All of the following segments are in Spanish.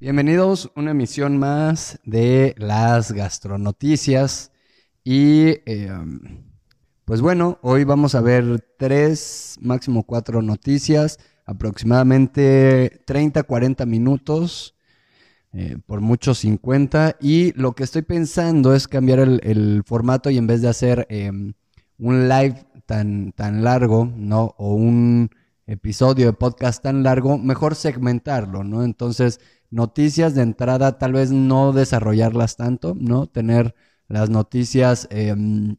Bienvenidos a una emisión más de las gastronoticias. Y eh, pues bueno, hoy vamos a ver tres, máximo cuatro noticias, aproximadamente 30, 40 minutos, eh, por mucho 50. Y lo que estoy pensando es cambiar el, formato y en vez de hacer em, un live tan, tan largo, ¿no? O un episodio de podcast tan largo, mejor segmentarlo, ¿no? Entonces, noticias de entrada, tal vez no desarrollarlas tanto, ¿no? Tener las noticias em,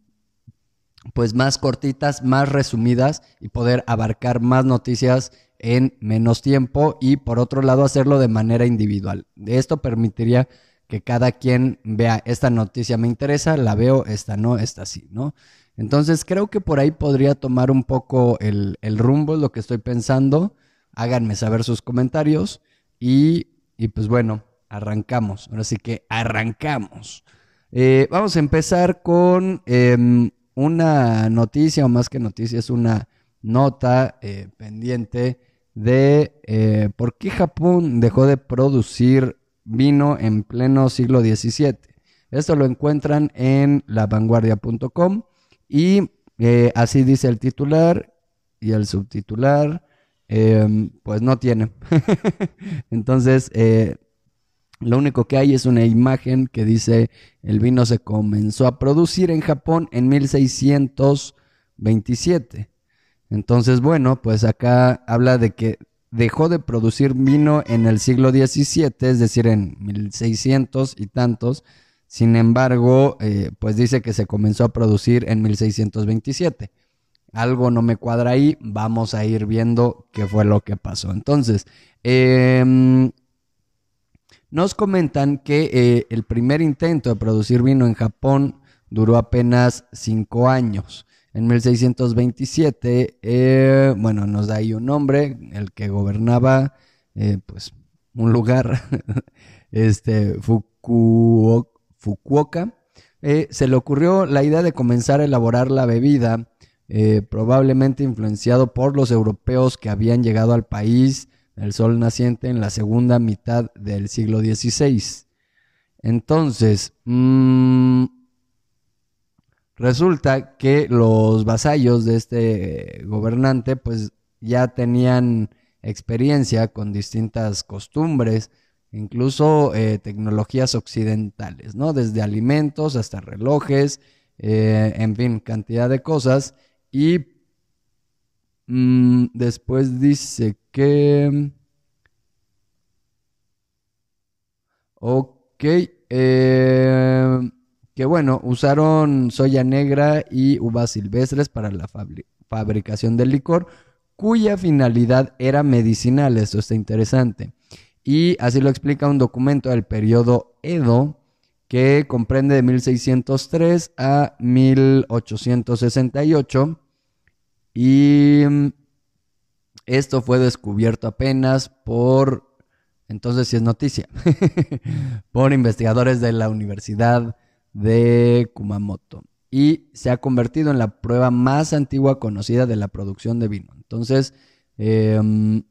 pues más cortitas, más resumidas y poder abarcar más noticias en menos tiempo y por otro lado hacerlo de manera individual. Esto permitiría que cada quien vea esta noticia me interesa, la veo, esta no, esta sí, ¿no? Entonces creo que por ahí podría tomar un poco el, el rumbo, lo que estoy pensando. Háganme saber sus comentarios y, y pues bueno, arrancamos. Ahora sí que arrancamos. Eh, vamos a empezar con em, una noticia, o más que noticia, es una nota eh, pendiente de eh, por qué Japón dejó de producir vino en pleno siglo XVII. Esto lo encuentran en lavanguardia.com y así dice el titular y el subtitular, em, pues no tiene. Entonces, lo único que hay es una imagen que dice el vino se comenzó a producir en Japón en 1627. Entonces, bueno, pues acá habla de que dejó de producir vino en el siglo XVII, es decir, en 1600 y tantos. Sin embargo, eh, pues dice que se comenzó a producir en 1627. Algo no me cuadra ahí, vamos a ir viendo qué fue lo que pasó. Entonces, eh, nos comentan que eh, el primer intento de producir vino en Japón duró apenas cinco años. En 1627, eh, bueno, nos da ahí un nombre, el que gobernaba, eh, pues, un lugar, este, Fukuoka. se le ocurrió la idea de comenzar a elaborar la bebida, probablemente influenciado por los europeos que habían llegado al país el sol naciente en la segunda mitad del siglo XVI. Entonces, mm, resulta que los vasallos de este gobernante pues ya tenían experiencia con distintas costumbres, incluso eh, tecnologías occidentales, ¿no? Desde alimentos hasta relojes, eh, en fin, cantidad de cosas. Y Mm, después dice que... Ok. Eh, que bueno, usaron soya negra y uvas silvestres para la fabricación del licor, cuya finalidad era medicinal. Esto está interesante. Y así lo explica un documento del periodo Edo, que comprende de 1603 a 1868 y mm, esto fue descubierto apenas por, entonces si es noticia, por investigadores de la Universidad de Kumamoto. Y se ha convertido en la prueba más antigua conocida de la producción de vino. Entonces, em,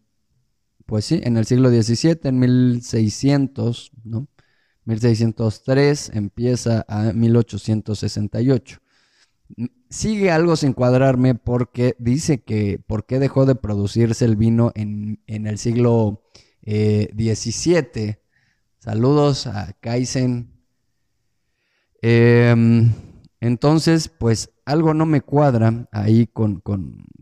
pues sí, en el siglo XVII, en 1600, ¿no? 1603 empieza a 1868 sigue algo sin cuadrarme porque dice que por qué dejó de producirse el vino en, el siglo XVII. Eh, Saludos a Kaizen. Em, entonces, pues algo no me cuadra ahí con,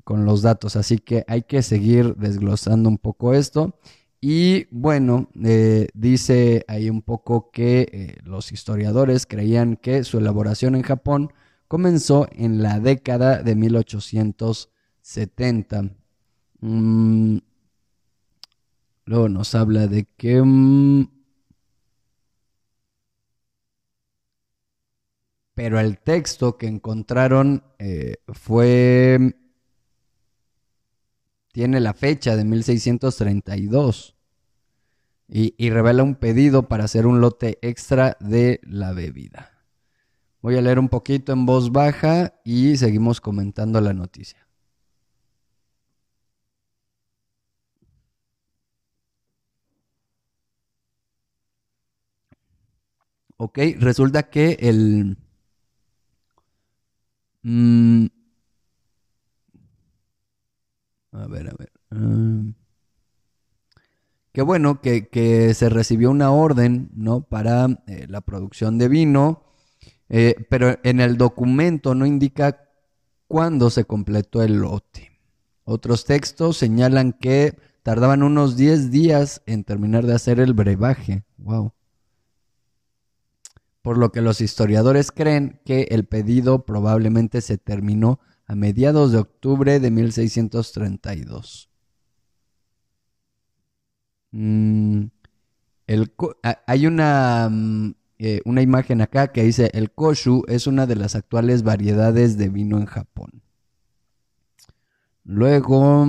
los datos, así que hay que seguir desglosando un poco esto. Y bueno, eh, dice ahí un poco que eh, los historiadores creían que su elaboración en Japón comenzó en la década de 1870. Mm, luego nos habla de que... Mm, pero el texto que encontraron eh, fue... Tiene la fecha de 1632 y, y revela un pedido para hacer un lote extra de la bebida. Voy a leer un poquito en voz baja y seguimos comentando la noticia. Ok, resulta que el... Mm, a ver, a ver. Ah, qué bueno que, se recibió una orden, ¿no? Para eh, la producción de vino, eh, pero en el documento no indica cuándo se completó el lote. Otros textos señalan que tardaban unos 10 días en terminar de hacer el brebaje. Wow. Por lo que los historiadores creen que el pedido probablemente se terminó a mediados de octubre de 1632. Mm, hay una, mm, eh, una imagen acá que dice, el koshu es una de las actuales variedades de vino en Japón. Luego,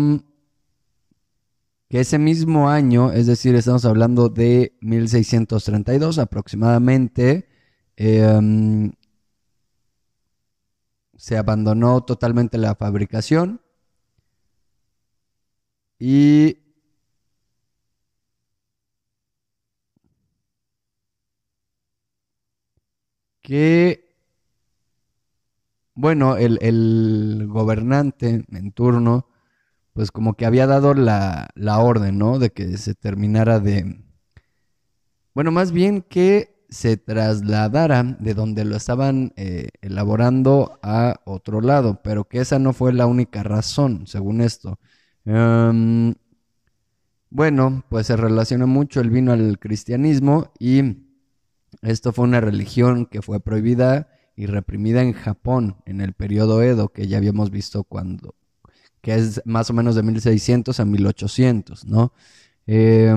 que ese mismo año, es decir, estamos hablando de 1632 aproximadamente, em, se abandonó totalmente la fabricación y que, bueno, el, gobernante en turno, pues como que había dado la, la orden, ¿no? De que se terminara de... Bueno, más bien que se trasladara de donde lo estaban eh, elaborando a otro lado, pero que esa no fue la única razón, según esto. Em, bueno, pues se relaciona mucho el vino al cristianismo y esto fue una religión que fue prohibida y reprimida en Japón en el periodo Edo, que ya habíamos visto cuando, que es más o menos de 1600 a 1800, ¿no? Eh,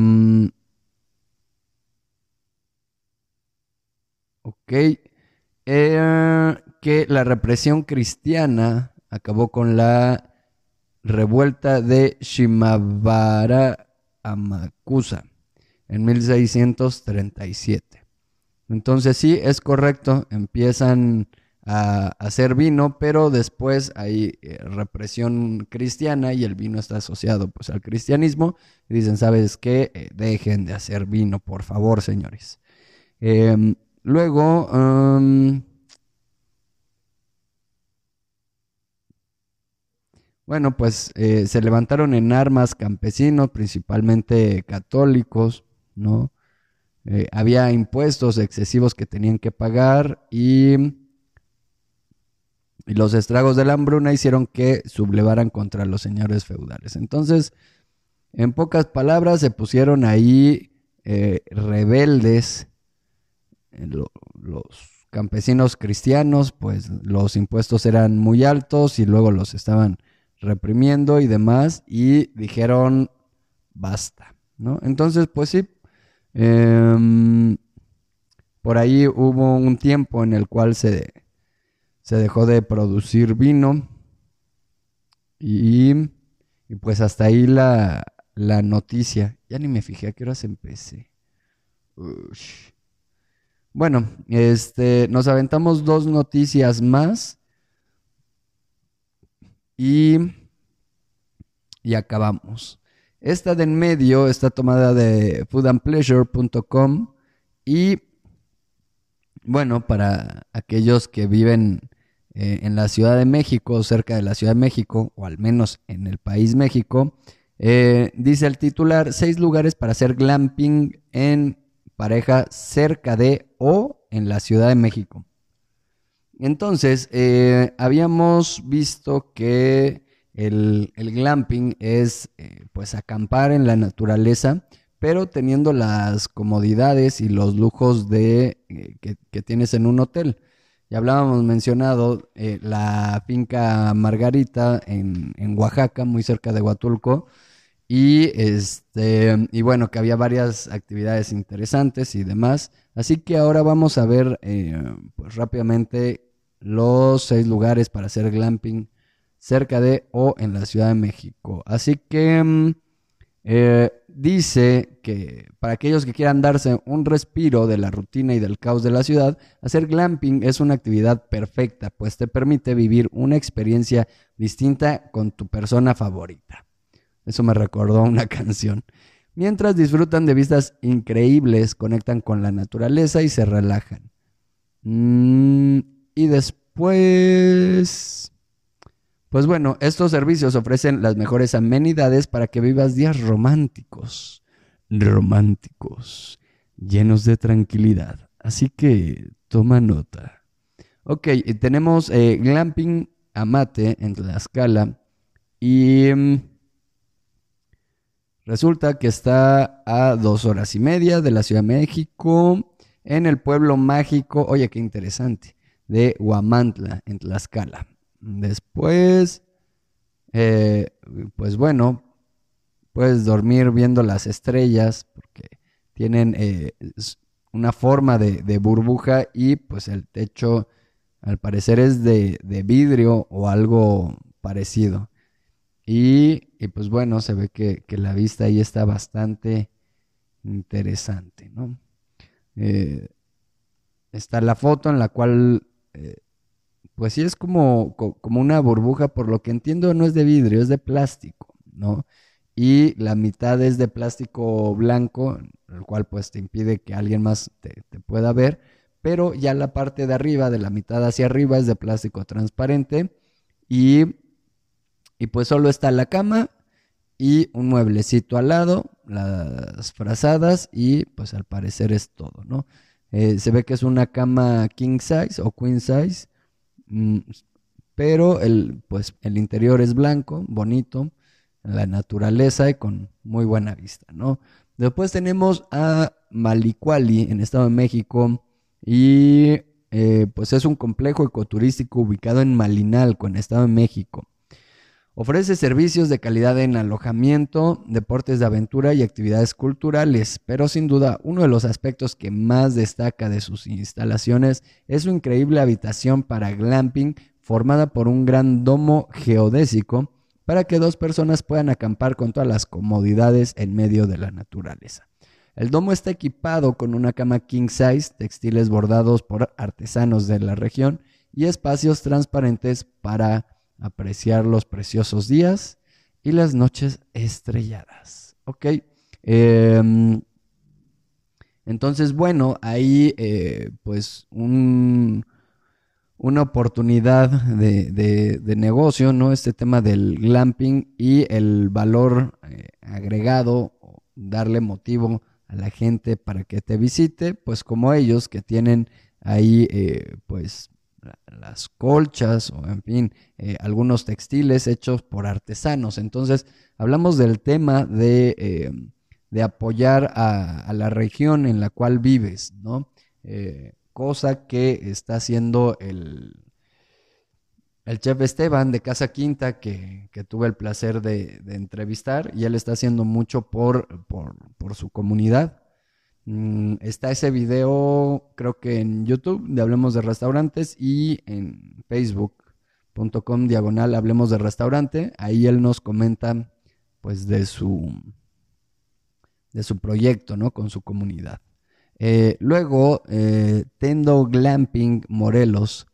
Ok. Que la represión cristiana acabó con la revuelta de Shimabara Amakusa en 1637. Entonces sí, es correcto, empiezan a hacer vino, pero después hay eh, represión cristiana y el vino está asociado pues al cristianismo y dicen, ¿sabes qué? Eh, dejen de hacer vino, por favor, señores. Em, Luego, bueno, pues eh, se levantaron en armas campesinos, principalmente católicos, ¿no? Eh, había impuestos excesivos que tenían que pagar y, y, los estragos de la hambruna hicieron que sublevaran contra los señores feudales. Entonces, en pocas palabras, se pusieron ahí eh, rebeldes los campesinos cristianos, pues los impuestos eran muy altos y luego los estaban reprimiendo y demás, y dijeron basta, ¿no? Entonces, pues sí, em, por ahí hubo un tiempo en el cual se, se dejó de producir vino y, y pues hasta ahí la, la, noticia. Ya ni me fijé a qué horas empecé. Bueno, este, nos aventamos dos noticias más y, y acabamos. Esta de en medio está tomada de foodandpleasure.com y bueno, para aquellos que viven eh, en la Ciudad de México, cerca de la Ciudad de México, o al menos en el país México, eh, dice el titular, seis lugares para hacer glamping en pareja cerca de o en la Ciudad de México. Entonces, eh, habíamos visto que el, glamping es eh, pues acampar en la naturaleza, pero teniendo las comodidades y los lujos de, eh, que, tienes en un hotel. Ya hablábamos mencionado la finca Margarita en, en Oaxaca, muy cerca de Huatulco, y este, y bueno, que había varias actividades interesantes y demás. Así que ahora vamos a ver eh, pues rápidamente los seis lugares para hacer glamping cerca de o en la Ciudad de México. Así que mm, eh, dice que para aquellos que quieran darse un respiro de la rutina y del caos de la ciudad, hacer glamping es una actividad perfecta, pues te permite vivir una experiencia distinta con tu persona favorita. Eso me recordó una canción. Mientras disfrutan de vistas increíbles, conectan con la naturaleza y se relajan. Mm, y después... Pues bueno, estos servicios ofrecen las mejores amenidades para que vivas días románticos, románticos, llenos de tranquilidad. Así que toma nota. Ok, tenemos eh, Glamping Amate en Tlaxcala y mm, resulta que está a dos horas y media de la Ciudad de México, en el pueblo mágico, oye, qué interesante, de Huamantla, en Tlaxcala. Después, eh, pues bueno, puedes dormir viendo las estrellas porque tienen eh, una forma de, burbuja y pues el techo al parecer es de, vidrio o algo parecido. Y, pues bueno, se ve que, la vista ahí está bastante interesante, ¿no? Eh, está la foto en la cual pues sí es como, como una burbuja, por lo que entiendo no es de vidrio, es de plástico, ¿no? Y la mitad es de plástico blanco, el cual pues te impide que alguien más te, pueda ver, pero ya la parte de arriba, de la mitad hacia arriba, es de plástico transparente y, y pues solo está la cama y un mueblecito al lado, las frazadas y pues al parecer es todo, ¿no? Eh, se ve que es una cama king size o queen size pero el, pues, el interior es blanco, bonito, la naturaleza y con muy buena vista, ¿no? Después tenemos a Malicuali en Estado de México y eh, pues es un complejo ecoturístico ubicado en Malinalco, en Estado de México. Ofrece servicios de calidad en alojamiento, deportes de aventura y actividades culturales, pero sin duda uno de los aspectos que más destaca de sus instalaciones es su increíble habitación para glamping formada por un gran domo geodésico para que dos personas puedan acampar con todas las comodidades en medio de la naturaleza. El domo está equipado con una cama king size, textiles bordados por artesanos de la región y espacios transparentes para apreciar los preciosos días y las noches estrelladas. ¿Ok? Em, entonces, bueno, ahí eh, pues un, una oportunidad de, negocio, ¿no? Este tema del glamping y el valor eh, agregado, darle motivo a la gente para que te visite, pues como ellos que tienen ahí eh, pues las colchas o en fin, eh, algunos textiles hechos por artesanos. Entonces, hablamos del tema de, eh, apoyar a, la región en la cual vives, ¿no? Eh, cosa que está haciendo el, el chef Esteban de Casa Quinta, que, tuve el placer de, entrevistar, y él está haciendo mucho por, por su comunidad. Mm, está ese video, creo que en YouTube, de Hablemos de Restaurantes, y en facebook.com diagonal Hablemos de Restaurante. Ahí él nos comenta, pues, de su, de su proyecto, ¿no? Con su comunidad. Eh, luego, eh, Tendo Glamping Morelos.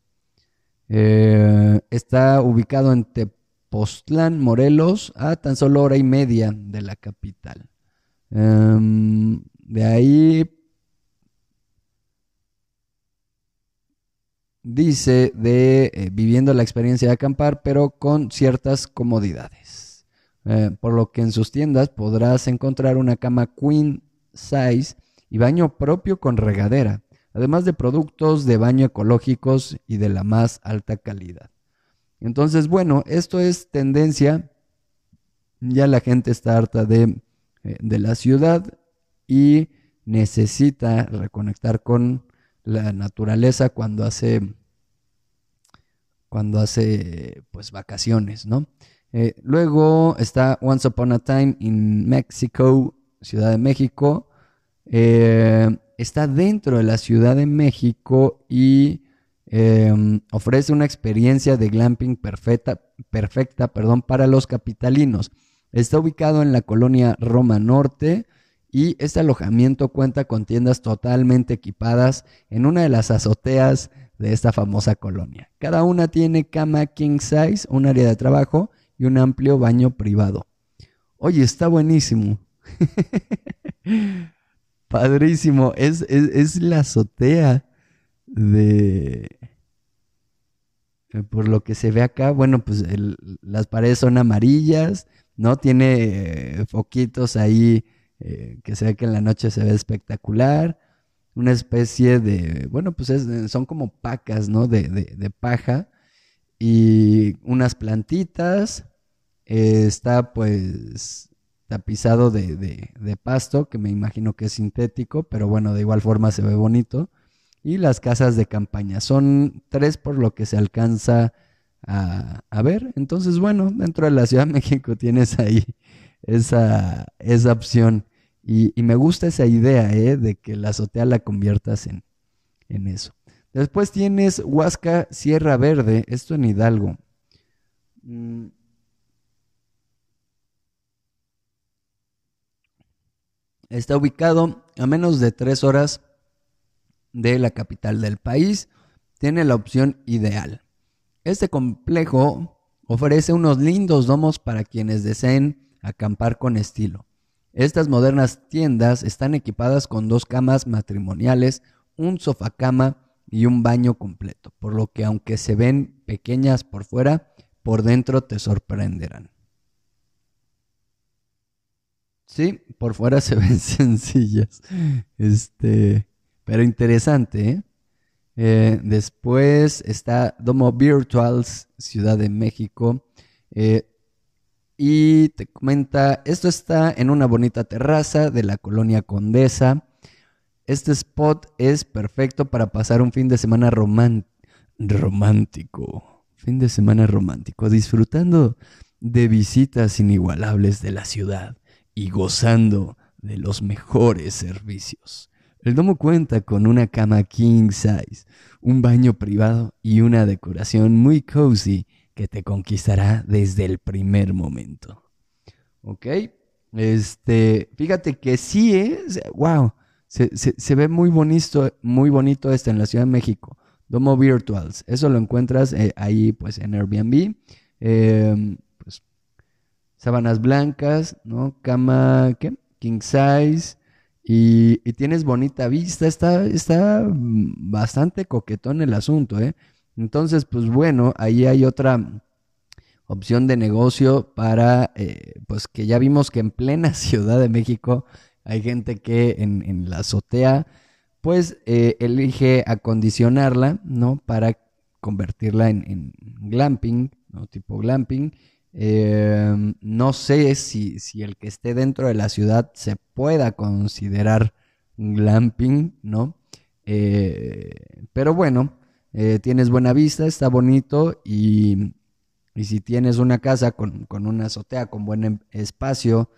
Eh, está ubicado en Tepoztlán, Morelos, a tan solo hora y media de la capital. Em, de ahí dice de eh, viviendo la experiencia de acampar, pero con ciertas comodidades. Eh, por lo que en sus tiendas podrás encontrar una cama queen size y baño propio con regadera, además de productos de baño ecológicos y de la más alta calidad. Entonces, bueno, esto es tendencia. Ya la gente está harta de, eh, de la ciudad y necesita reconectar con la naturaleza cuando hace cuando hace pues vacaciones, ¿no? Eh, luego está Once Upon a Time in Mexico, Ciudad de México. Eh, está dentro de la Ciudad de México y em, ofrece una experiencia de glamping perfecta, perfecta perdón, para los capitalinos. Está ubicado en la colonia Roma Norte, y este alojamiento cuenta con tiendas totalmente equipadas en una de las azoteas de esta famosa colonia. Cada una tiene cama king size, un área de trabajo y un amplio baño privado. Oye, está buenísimo. Padrísimo. Es, es, la azotea de eh, por lo que se ve acá, bueno, pues las paredes son amarillas, ¿no? Tiene eh, foquitos ahí eh, que se ve que en la noche se ve espectacular. Una especie de, bueno, pues son como pacas, ¿no? De, de, paja y unas plantitas. está pues tapizado de, de pasto, que me imagino que es sintético, pero bueno, de igual forma se ve bonito y las casas de campaña. Son tres por lo que se alcanza a, ver. Entonces, bueno, dentro de la Ciudad de México tienes ahí esa, esa opción. Y, me gusta esa idea ¿eh? de que la azotea la conviertas en, en eso. Después tienes Huasca Sierra Verde, esto en Hidalgo. Mm. Está ubicado a menos de tres horas de la capital del país, tiene la opción ideal. Este complejo ofrece unos lindos domos para quienes deseen acampar con estilo. Estas modernas tiendas están equipadas con dos camas matrimoniales, un sofá-cama y un baño completo, por lo que aunque se ven pequeñas por fuera, por dentro te sorprenderán. Sí, por fuera se ven sencillas. Este, pero interesante, ¿eh? ¿eh? después está Domo Virtuals, Ciudad de México. Eh, y te comenta, esto está en una bonita terraza de la colonia Condesa. Este spot es perfecto para pasar un fin de semana romántico. Fin de semana romántico, disfrutando de visitas inigualables de la ciudad y gozando de los mejores servicios. El domo cuenta con una cama king size, un baño privado y una decoración muy cozy que te conquistará desde el primer momento. ¿Ok? Este, fíjate que sí es, wow, se, ve muy bonito, muy bonito este en la Ciudad de México. Domo Virtuals, eso lo encuentras eh, ahí pues en Airbnb. Em, pues, sábanas blancas, ¿no? Cama, ¿qué? King size. Y, tienes bonita vista, está, está bastante coquetón el asunto, ¿eh? Entonces, pues bueno, ahí hay otra opción de negocio para, eh, pues que ya vimos que en plena Ciudad de México hay gente que en, la azotea, pues eh, elige acondicionarla, ¿no? Para convertirla en, en glamping, ¿no? Tipo glamping Em, no sé si, si, el que esté dentro de la ciudad se pueda considerar glamping, ¿no? Eh, pero bueno, eh, tienes buena vista, está bonito y, si tienes una casa con, una azotea, con buen em, espacio,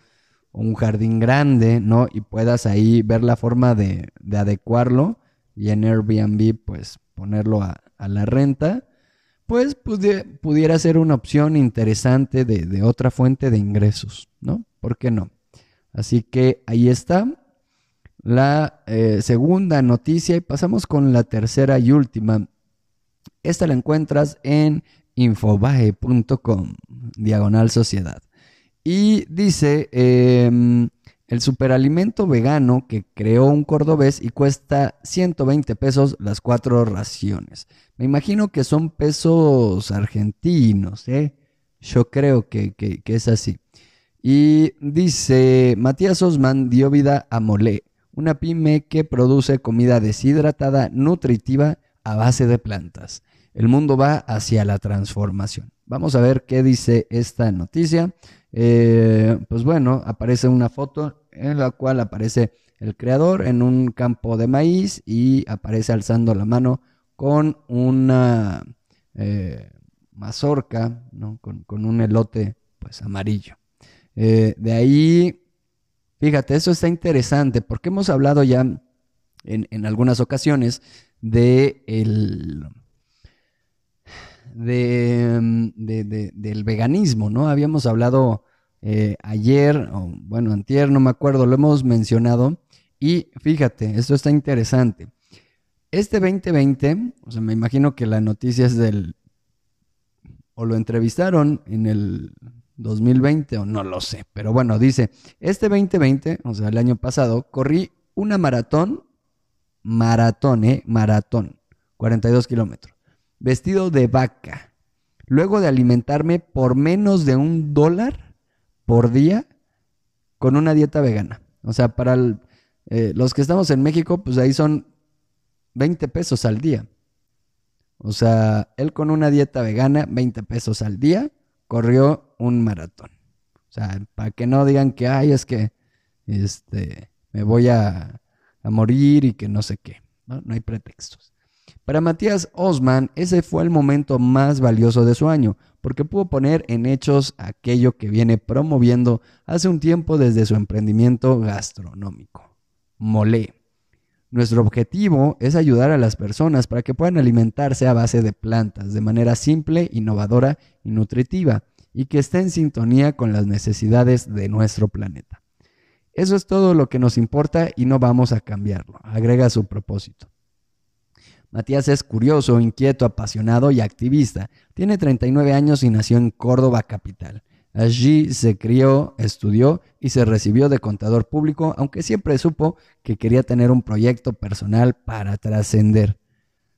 un jardín grande, ¿no? Y puedas ahí ver la forma de, adecuarlo y en Airbnb pues ponerlo a la renta pues pudiera ser una opción interesante de, otra fuente de ingresos, ¿no? ¿Por qué no? Así que ahí está la eh, segunda noticia y pasamos con la tercera y última. Esta la encuentras en infobae.com, diagonal sociedad. Y dice, em, el superalimento vegano que creó un cordobés y cuesta 120 pesos las cuatro raciones. Me imagino que son pesos argentinos, ¿eh? Yo creo que, es así. Y dice, Matías Osman dio vida a Molé, una pyme que produce comida deshidratada, nutritiva, a base de plantas. El mundo va hacia la transformación. Vamos a ver qué dice esta noticia. Eh, pues bueno, aparece una foto en la cual aparece el creador en un campo de maíz y aparece alzando la mano con una eh, mazorca, con, un elote pues amarillo. Eh, de ahí, fíjate, eso está interesante porque hemos hablado ya en, algunas ocasiones de el, de, del veganismo, ¿no? Habíamos hablado eh, ayer, o bueno, antier, no me acuerdo, lo hemos mencionado. Y fíjate, esto está interesante. Este 2020, o sea, me imagino que la noticia es del... o lo entrevistaron en el 2020 o no lo sé, pero bueno, dice, este 2020, o sea, el año pasado, corrí una maratón, maratón, ¿eh? Maratón, 42 kilómetros. Vestido de vaca. Luego de alimentarme por menos de un dólar por día con una dieta vegana. O sea, para eh, los que estamos en México, pues ahí son 20 pesos al día. O sea, él con una dieta vegana, 20 pesos al día, corrió un maratón. O sea, para que no digan que, ay, es que este, me voy a, a morir y que no sé qué. ¿no? hay pretextos. Para Matías Osman, ese fue el momento más valioso de su año, porque pudo poner en hechos aquello que viene promoviendo hace un tiempo desde su emprendimiento gastronómico. Molé. Nuestro objetivo es ayudar a las personas para que puedan alimentarse a base de plantas de manera simple, innovadora y nutritiva, y que esté en sintonía con las necesidades de nuestro planeta. Eso es todo lo que nos importa y no vamos a cambiarlo, agrega su propósito. Matías es curioso, inquieto, apasionado y activista. Tiene 39 años y nació en Córdoba capital. Allí se crió, estudió y se recibió de contador público, aunque siempre supo que quería tener un proyecto personal para trascender.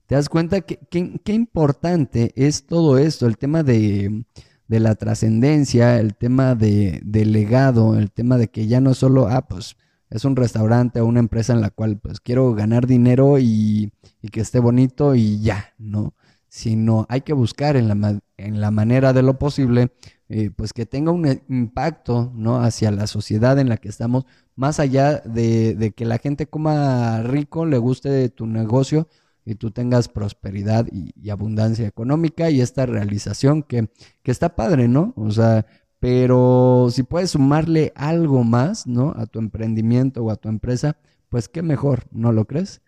¿Te das cuenta qué que, importante es todo esto? El tema de, de la trascendencia, el tema de, del legado, el tema de que ya no solo, ah, pues es un restaurante o una empresa en la cual pues quiero ganar dinero y, que esté bonito y ya, ¿no? Sino hay que buscar en la, en la manera de lo posible eh, pues que tenga un impacto, ¿no? Hacia la sociedad en la que estamos, más allá de, que la gente coma rico, le guste tu negocio y tú tengas prosperidad y, abundancia económica y esta realización que, que está padre, ¿no? O sea, pero si puedes sumarle algo más, ¿no? A tu emprendimiento o a tu empresa, pues qué mejor, ¿no lo crees?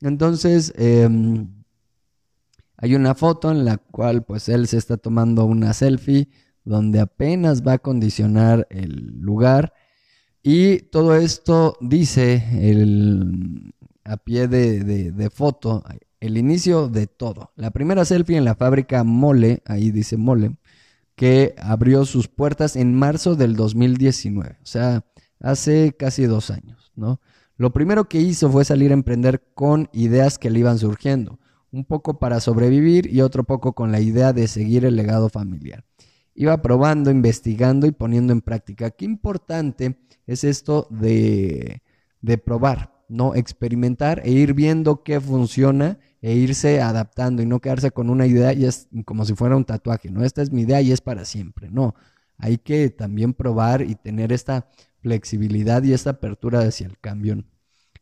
Entonces, em, hay una foto en la cual pues él se está tomando una selfie donde apenas va a condicionar el lugar y todo esto dice el, a pie de, foto el inicio de todo. La primera selfie en la fábrica Mole, ahí dice Mole, que abrió sus puertas en marzo del 2019, o sea, hace casi dos años, ¿no? Lo primero que hizo fue salir a emprender con ideas que le iban surgiendo, un poco para sobrevivir y otro poco con la idea de seguir el legado familiar. Iba probando, investigando y poniendo en práctica. Qué importante es esto de, de probar, ¿no? Experimentar e ir viendo qué funciona e irse adaptando y no quedarse con una idea y es como si fuera un tatuaje, ¿no? Esta es mi idea y es para siempre, no. Hay que también probar y tener esta flexibilidad y esta apertura hacia el cambio.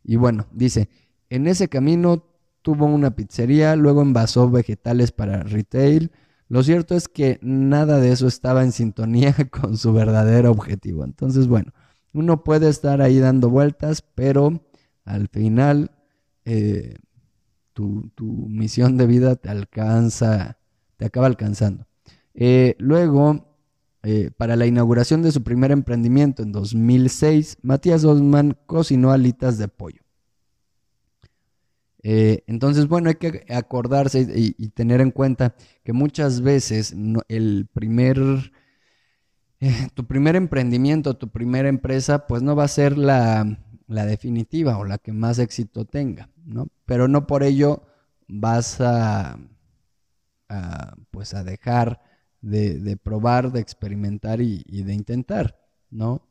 Y bueno, dice, en ese camino tuvo una pizzería, luego envasó vegetales para retail. Lo cierto es que nada de eso estaba en sintonía con su verdadero objetivo. Entonces, bueno, uno puede estar ahí dando vueltas, pero al final eh, tu, misión de vida te alcanza, te acaba alcanzando. Eh, luego, eh, para la inauguración de su primer emprendimiento en 2006, Matías Osman cocinó alitas de pollo. Entonces, bueno, hay que acordarse y, tener en cuenta que muchas veces el primer, tu primer emprendimiento, tu primera empresa, pues no va a ser la, la definitiva o la que más éxito tenga. ¿no? Pero no por ello vas a, pues a dejar de, probar, de experimentar y, de intentar, ¿no?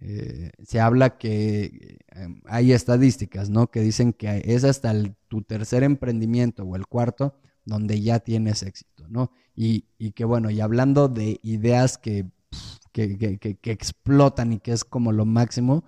Eh, se habla que em, hay estadísticas, ¿no? Que dicen que es hasta tu tercer emprendimiento o el cuarto donde ya tienes éxito, ¿no? Y, que bueno, y hablando de ideas que, que, explotan y que es como lo máximo,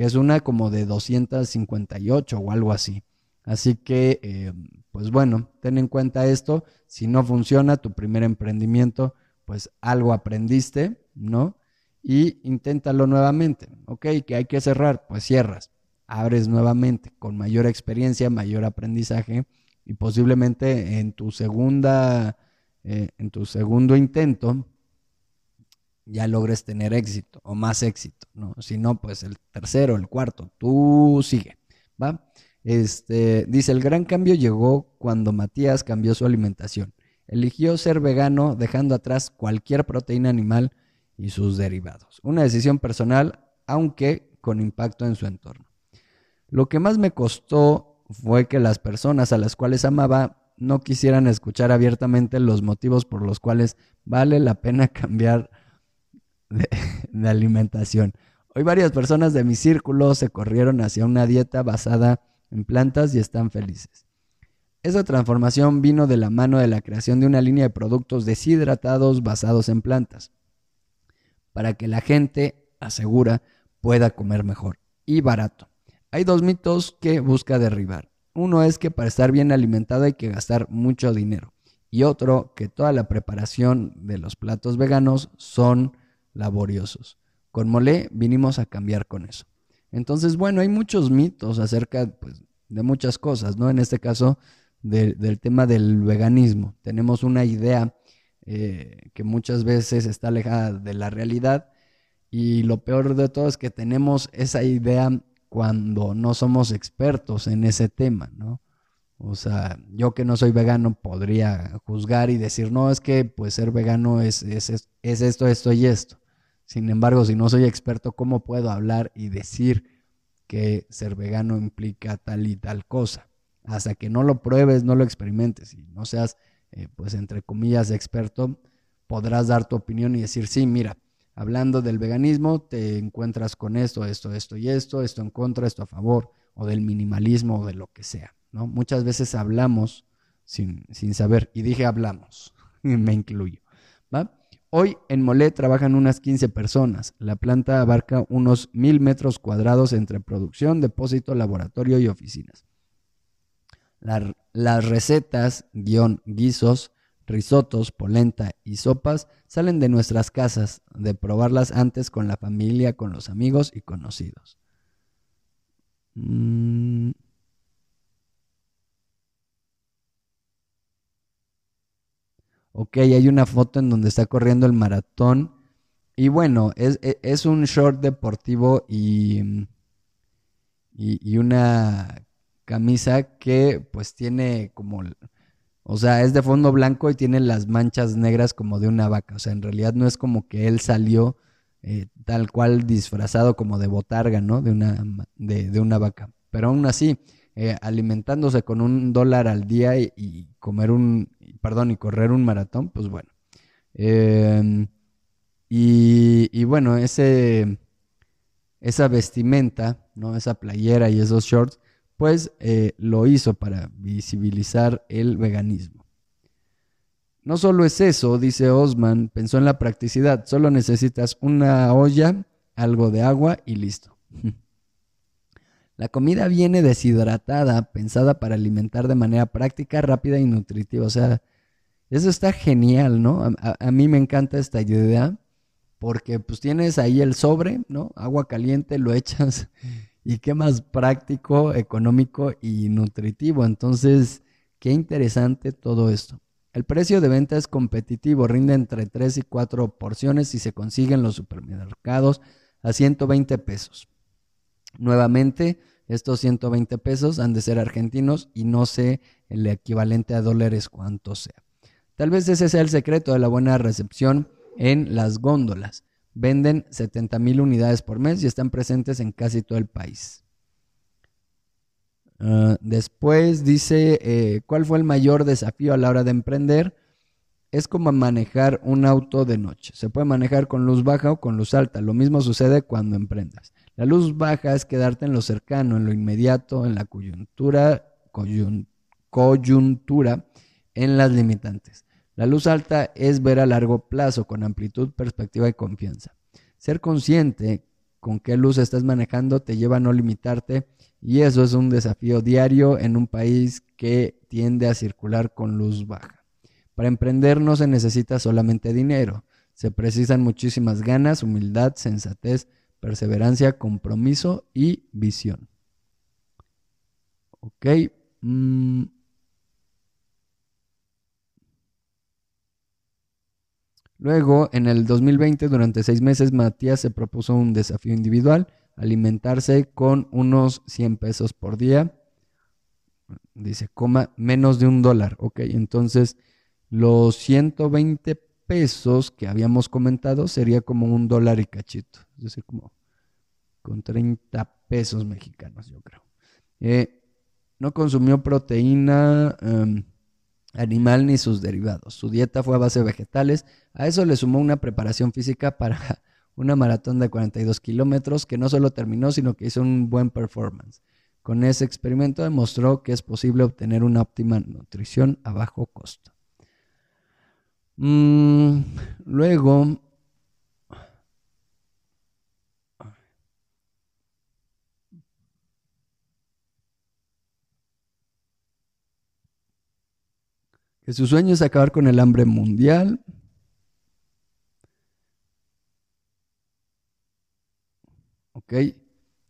que es una como de 258 o algo así. Así que, eh, pues bueno, ten en cuenta esto. Si no funciona tu primer emprendimiento, pues algo aprendiste, ¿no? Y inténtalo nuevamente. Ok, que hay que cerrar, pues cierras. Abres nuevamente con mayor experiencia, mayor aprendizaje y posiblemente en tu segunda, eh, en tu segundo intento ya logres tener éxito o más éxito, ¿no? Si no, pues el tercero, el cuarto, tú sigue, ¿va? Este, dice, el gran cambio llegó cuando Matías cambió su alimentación. Eligió ser vegano dejando atrás cualquier proteína animal y sus derivados. Una decisión personal, aunque con impacto en su entorno. Lo que más me costó fue que las personas a las cuales amaba no quisieran escuchar abiertamente los motivos por los cuales vale la pena cambiar de, alimentación. Hoy varias personas de mi círculo se corrieron hacia una dieta basada en plantas y están felices. Esa transformación vino de la mano de la creación de una línea de productos deshidratados basados en plantas, para que la gente, asegura, pueda comer mejor y barato. Hay dos mitos que busca derribar. Uno es que para estar bien alimentado hay que gastar mucho dinero. Y otro, que toda la preparación de los platos veganos son laboriosos. Con Mole vinimos a cambiar con eso. Entonces, bueno, hay muchos mitos acerca pues, de muchas cosas, ¿no? En este caso, del tema del veganismo. Tenemos una idea eh, que muchas veces está alejada de la realidad y lo peor de todo es que tenemos esa idea cuando no somos expertos en ese tema, ¿no? O sea, yo que no soy vegano podría juzgar y decir, no, es que pues ser vegano es, es, es esto, esto y esto. Sin embargo, si no soy experto, ¿cómo puedo hablar y decir que ser vegano implica tal y tal cosa? Hasta que no lo pruebes, no lo experimentes y no seas, eh, pues, entre comillas, experto, podrás dar tu opinión y decir, sí, mira, hablando del veganismo, te encuentras con esto, esto, esto y esto, esto en contra, esto a favor, o del minimalismo o de lo que sea, ¿no? Muchas veces hablamos sin, sin saber, y dije hablamos, me incluyo. Hoy en Molé trabajan unas 15 personas. La planta abarca unos mil metros cuadrados entre producción, depósito, laboratorio y oficinas. las recetas, guion, guisos, risotos, polenta y sopas salen de nuestras casas, de probarlas antes con la familia, con los amigos y conocidos. Mm. Ok, hay una foto en donde está corriendo el maratón. Y bueno, es, e, un short deportivo y, y, una camisa que pues tiene como, o sea, es de fondo blanco y tiene las manchas negras como de una vaca. O sea, en realidad no es como que él salió eh, tal cual disfrazado como de botarga, ¿no? De una, de, una vaca. Pero aún así, eh, alimentándose con un dólar al día y comer un, perdón, y correr un maratón, pues bueno. Em, y, bueno, ese, esa vestimenta, ¿no? esa playera y esos shorts, pues eh, lo hizo para visibilizar el veganismo. No solo es eso, dice Osman, pensó en la practicidad, solo necesitas una olla, algo de agua y listo. La comida viene deshidratada, pensada para alimentar de manera práctica, rápida y nutritiva. O sea, eso está genial, ¿no? A, mí me encanta esta idea porque pues tienes ahí el sobre, ¿no? Agua caliente, lo echas y qué más práctico, económico y nutritivo. Entonces, qué interesante todo esto. El precio de venta es competitivo, rinde entre 3 y 4 porciones y se consigue en los supermercados a 120 pesos. Nuevamente, estos 120 pesos han de ser argentinos y no sé el equivalente a dólares cuánto sea. Tal vez ese sea el secreto de la buena recepción en las góndolas. Venden 70 mil unidades por mes y están presentes en casi todo el país. Ah, después dice, eh, ¿cuál fue el mayor desafío a la hora de emprender? Es como manejar un auto de noche. Se puede manejar con luz baja o con luz alta. Lo mismo sucede cuando emprendas. La luz baja es quedarte en lo cercano, en lo inmediato, en la coyuntura, coyuntura, en las limitantes. La luz alta es ver a largo plazo, con amplitud, perspectiva y confianza. Ser consciente con qué luz estás manejando te lleva a no limitarte y eso es un desafío diario en un país que tiende a circular con luz baja. Para emprender no se necesita solamente dinero, se precisan muchísimas ganas, humildad, sensatez, perseverancia, compromiso y visión. Ok. Mm, Luego, en el 2020, durante seis meses, Matías se propuso un desafío individual, alimentarse con unos 100 pesos por día. Dice, coma menos de un dólar. Ok, entonces los 120 pesos que habíamos comentado sería como un dólar y cachito. Es decir, como con 30 pesos mexicanos, yo creo. Eh, no consumió proteína. Em, animal ni sus derivados. Su dieta fue a base de vegetales. A eso le sumó una preparación física para una maratón de 42 kilómetros que no solo terminó, sino que hizo un buen performance. Con ese experimento demostró que es posible obtener una óptima nutrición a bajo costo. Mm, luego, que su sueño es acabar con el hambre mundial. Ok.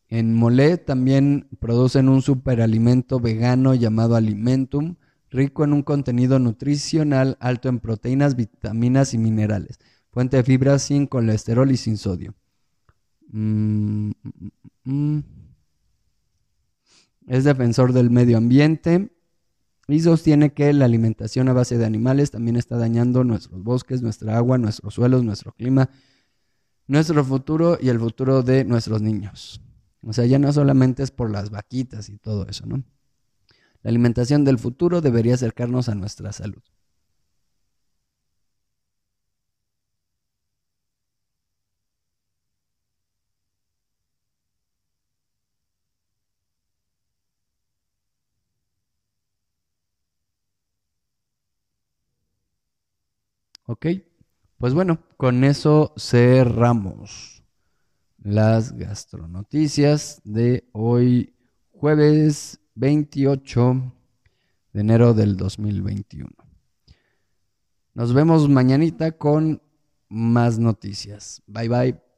En Molé también producen un superalimento vegano llamado Alimentum, rico en un contenido nutricional alto en proteínas, vitaminas y minerales. Fuente de fibras sin colesterol y sin sodio. Mm, mm, mm, es defensor del medio ambiente y sostiene que la alimentación a base de animales también está dañando nuestros bosques, nuestra agua, nuestros suelos, nuestro clima, nuestro futuro y el futuro de nuestros niños. O sea, ya no solamente es por las vaquitas y todo eso, ¿no? La alimentación del futuro debería acercarnos a nuestra salud. Ok, pues bueno, con eso cerramos las gastronoticias de hoy jueves 28 de enero del 2021. Nos vemos mañanita con más noticias. Bye bye.